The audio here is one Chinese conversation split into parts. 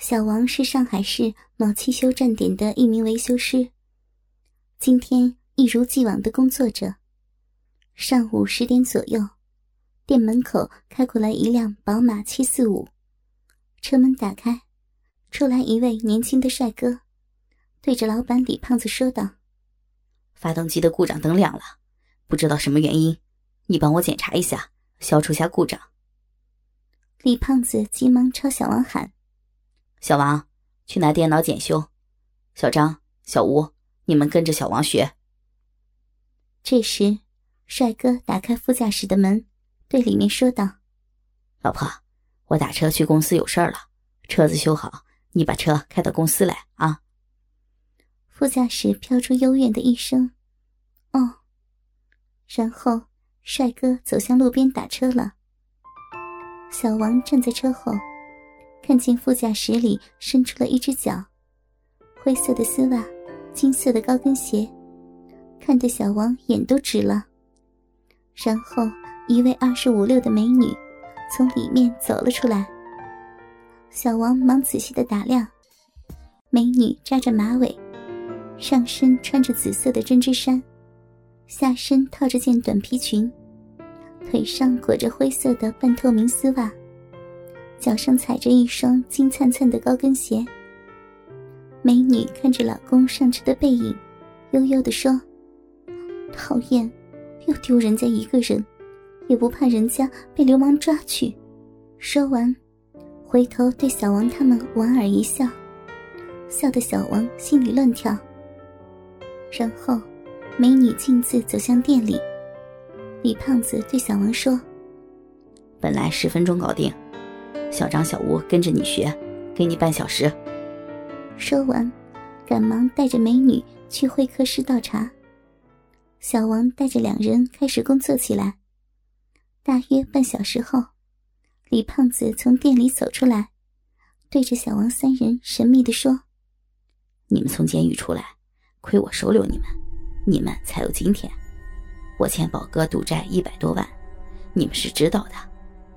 小王是上海市某汽修站点的一名维修师，今天一如既往的工作着。上午十点左右，店门口开过来一辆宝马七四五，车门打开，出来一位年轻的帅哥，对着老板李胖子说道：“发动机的故障灯亮了，不知道什么原因，你帮我检查一下，消除下故障。”李胖子急忙朝小王喊。小王，去拿电脑检修。小张、小吴，你们跟着小王学。这时，帅哥打开副驾驶的门，对里面说道：“老婆，我打车去公司有事儿了，车子修好，你把车开到公司来啊。”副驾驶飘出幽怨的一声：“哦。”然后，帅哥走向路边打车了。小王站在车后。看见副驾驶里伸出了一只脚，灰色的丝袜，金色的高跟鞋，看得小王眼都直了。然后一位二十五六的美女从里面走了出来。小王忙仔细的打量，美女扎着马尾，上身穿着紫色的针织衫，下身套着件短皮裙，腿上裹着灰色的半透明丝袜。脚上踩着一双金灿灿的高跟鞋。美女看着老公上车的背影，悠悠地说：“讨厌，又丢人家一个人，也不怕人家被流氓抓去。”说完，回头对小王他们莞尔一笑，笑得小王心里乱跳。然后，美女径自走向店里。李胖子对小王说：“本来十分钟搞定。”小张、小吴跟着你学，给你半小时。说完，赶忙带着美女去会客室倒茶。小王带着两人开始工作起来。大约半小时后，李胖子从店里走出来，对着小王三人神秘地说：“你们从监狱出来，亏我收留你们，你们才有今天。我欠宝哥赌债一百多万，你们是知道的。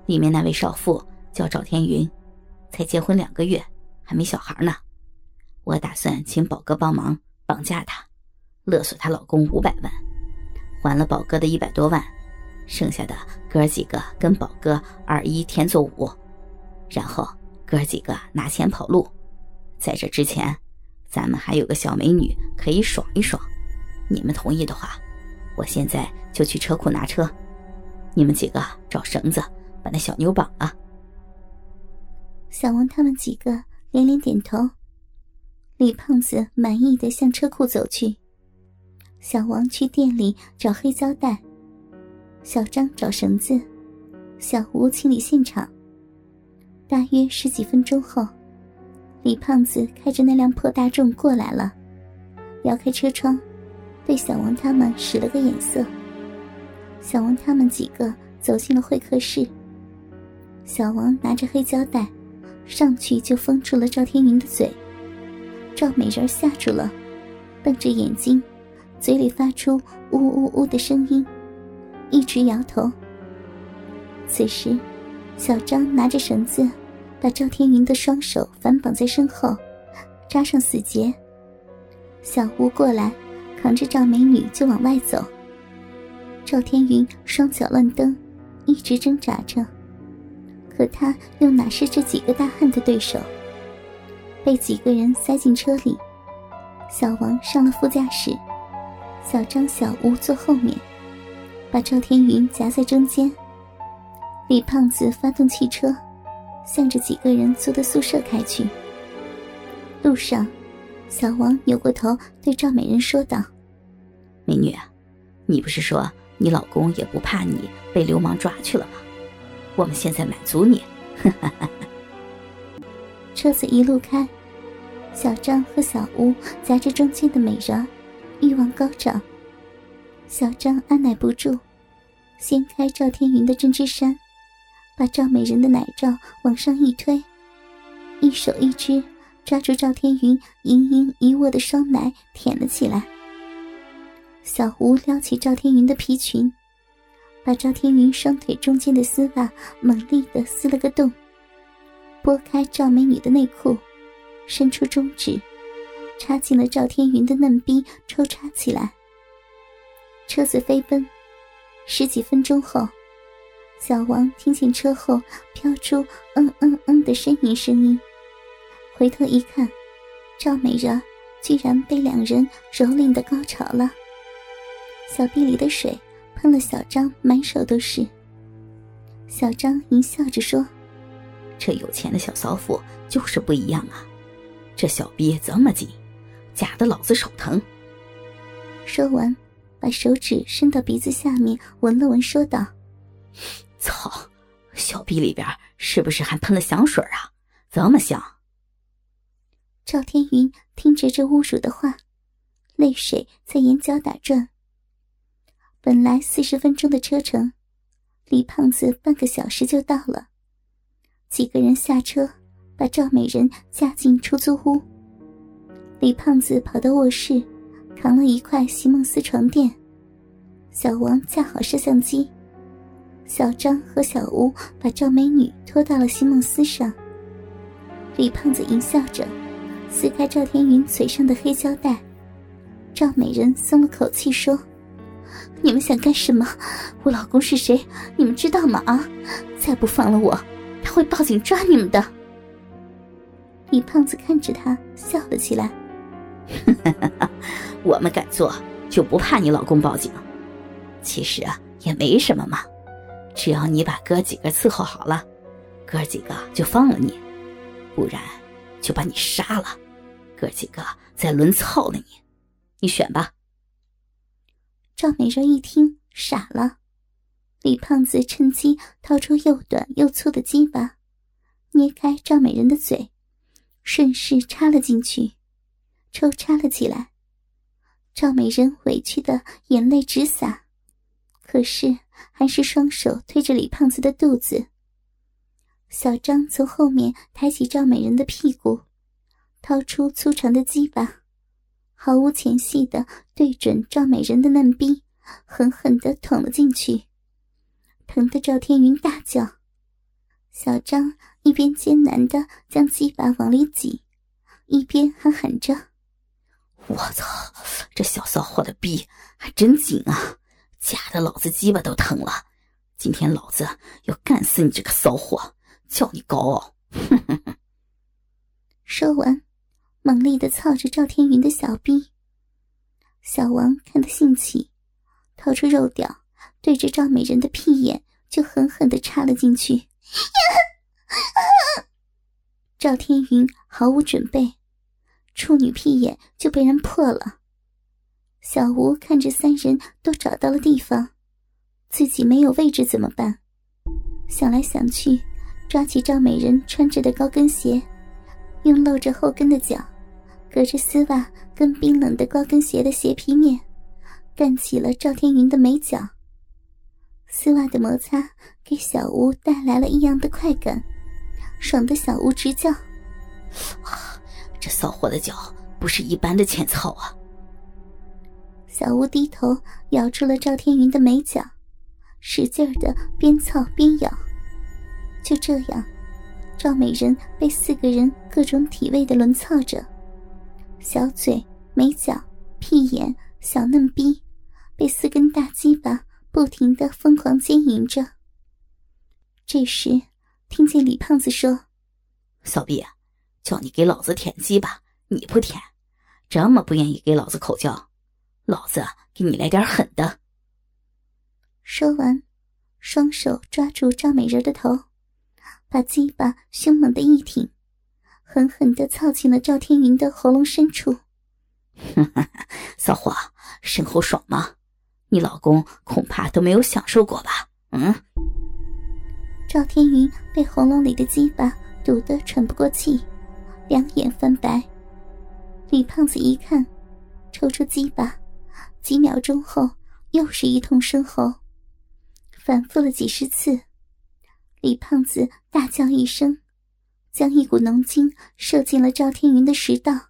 里面那位少妇。”叫赵天云，才结婚两个月，还没小孩呢。我打算请宝哥帮忙绑架她，勒索她老公五百万，还了宝哥的一百多万，剩下的哥几个跟宝哥二一天作五，然后哥几个拿钱跑路。在这之前，咱们还有个小美女可以爽一爽。你们同意的话，我现在就去车库拿车，你们几个找绳子把那小妞绑了。小王他们几个连连点头，李胖子满意的向车库走去。小王去店里找黑胶带，小张找绳子，小吴清理现场。大约十几分钟后，李胖子开着那辆破大众过来了，摇开车窗，对小王他们使了个眼色。小王他们几个走进了会客室。小王拿着黑胶带。上去就封住了赵天云的嘴，赵美人吓住了，瞪着眼睛，嘴里发出呜呜呜的声音，一直摇头。此时，小张拿着绳子，把赵天云的双手反绑在身后，扎上死结。小吴过来，扛着赵美女就往外走。赵天云双脚乱蹬，一直挣扎着。可他又哪是这几个大汉的对手？被几个人塞进车里，小王上了副驾驶，小张、小吴坐后面，把赵天云夹在中间。李胖子发动汽车，向着几个人租的宿舍开去。路上，小王扭过头对赵美人说道：“美女，你不是说你老公也不怕你被流氓抓去了吗？”我们现在满足你，车子一路开，小张和小吴夹着中间的美人，欲望高涨。小张按耐不住，掀开赵天云的针织衫，把赵美人的奶罩往上一推，一手一只抓住赵天云盈盈一握的双奶舔了起来。小吴撩起赵天云的皮裙。把赵天云双腿中间的丝袜猛力的撕了个洞，拨开赵美女的内裤，伸出中指，插进了赵天云的嫩逼，抽插起来。车子飞奔，十几分钟后，小王听见车后飘出“嗯嗯嗯”的呻吟声音，回头一看，赵美人居然被两人蹂躏的高潮了。小臂里的水喷了小张满手都是。小张淫笑着说：“这有钱的小骚妇就是不一样啊，这小逼这么紧，夹得老子手疼。”说完。把手指伸到鼻子下面闻了闻，说道：“ 操，小逼里边是不是还喷了香水啊？这么香！”赵天云听着这侮辱的话，泪水在眼角打转。本来四十分钟的车程，李胖子半个小时就到了。几个人下车，把赵美人架进出租屋。李胖子跑到卧室。扛了一块席梦思床垫，小王架好摄像机，小张和小吴把赵美女拖到了席梦思上。李胖子淫笑着，撕开赵天云嘴上的黑胶带。赵美人松了口气说：“你们想干什么？我老公是谁？你们知道吗？啊！再不放了我，他会报警抓你们的。”李胖子看着他笑了起来。我们敢做，就不怕你老公报警。其实啊，也没什么嘛，只要你把哥几个伺候好了，哥几个就放了你；不然，就把你杀了，哥几个再轮操了你。你选吧。赵美人一听傻了，李胖子趁机掏出又短又粗的鸡巴，捏开赵美人的嘴，顺势插了进去。抽插了起来，赵美人委屈的眼泪直洒，可是还是双手推着李胖子的肚子。小张从后面抬起赵美人的屁股，掏出粗长的鸡巴，毫无前戏的对准赵美人的嫩逼，狠狠的捅了进去，疼得赵天云大叫。小张一边艰难的将鸡巴往里挤，一边还喊着。我操，这小骚货的逼还真紧啊，夹的老子鸡巴都疼了。今天老子要干死你这个骚货，叫你高傲！哼哼哼。说完，猛力的操着赵天云的小逼。小王看得兴起，掏出肉屌，对着赵美人的屁眼就狠狠的插了进去。赵天云毫无准备。处女屁眼就被人破了。小吴看着三人都找到了地方，自己没有位置怎么办？想来想去，抓起赵美人穿着的高跟鞋，用露着后跟的脚，隔着丝袜跟冰冷的高跟鞋的鞋皮面，干起了赵天云的美脚。丝袜的摩擦给小吴带来了异样的快感，爽的小吴直叫。这骚货的脚不是一般的欠操啊！小吴低头咬住了赵天云的美脚，使劲的边操边咬。就这样，赵美人被四个人各种体位的轮操着，小嘴、美角、屁眼、小嫩逼，被四根大鸡巴不停的疯狂奸淫着。这时，听见李胖子说：“小毕。”叫你给老子舔鸡巴，你不舔，这么不愿意给老子口交，老子给你来点狠的。说完，双手抓住赵美人的头，把鸡巴凶猛的一挺，狠狠的操进了赵天云的喉咙深处。骚货，身后爽吗？你老公恐怕都没有享受过吧？嗯。赵天云被喉咙里的鸡巴堵得喘不过气。两眼翻白，李胖子一看，抽出鸡巴，几秒钟后又是一通深喉，反复了几十次。李胖子大叫一声，将一股浓精射进了赵天云的食道，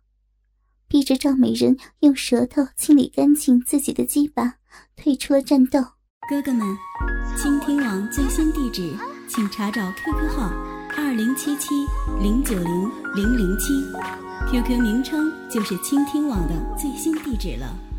逼着赵美人用舌头清理干净自己的鸡巴，退出了战斗。哥哥们，倾听网最新地址，请查找 QQ 号。二零七七零九零零零七，QQ 名称就是倾听网的最新地址了。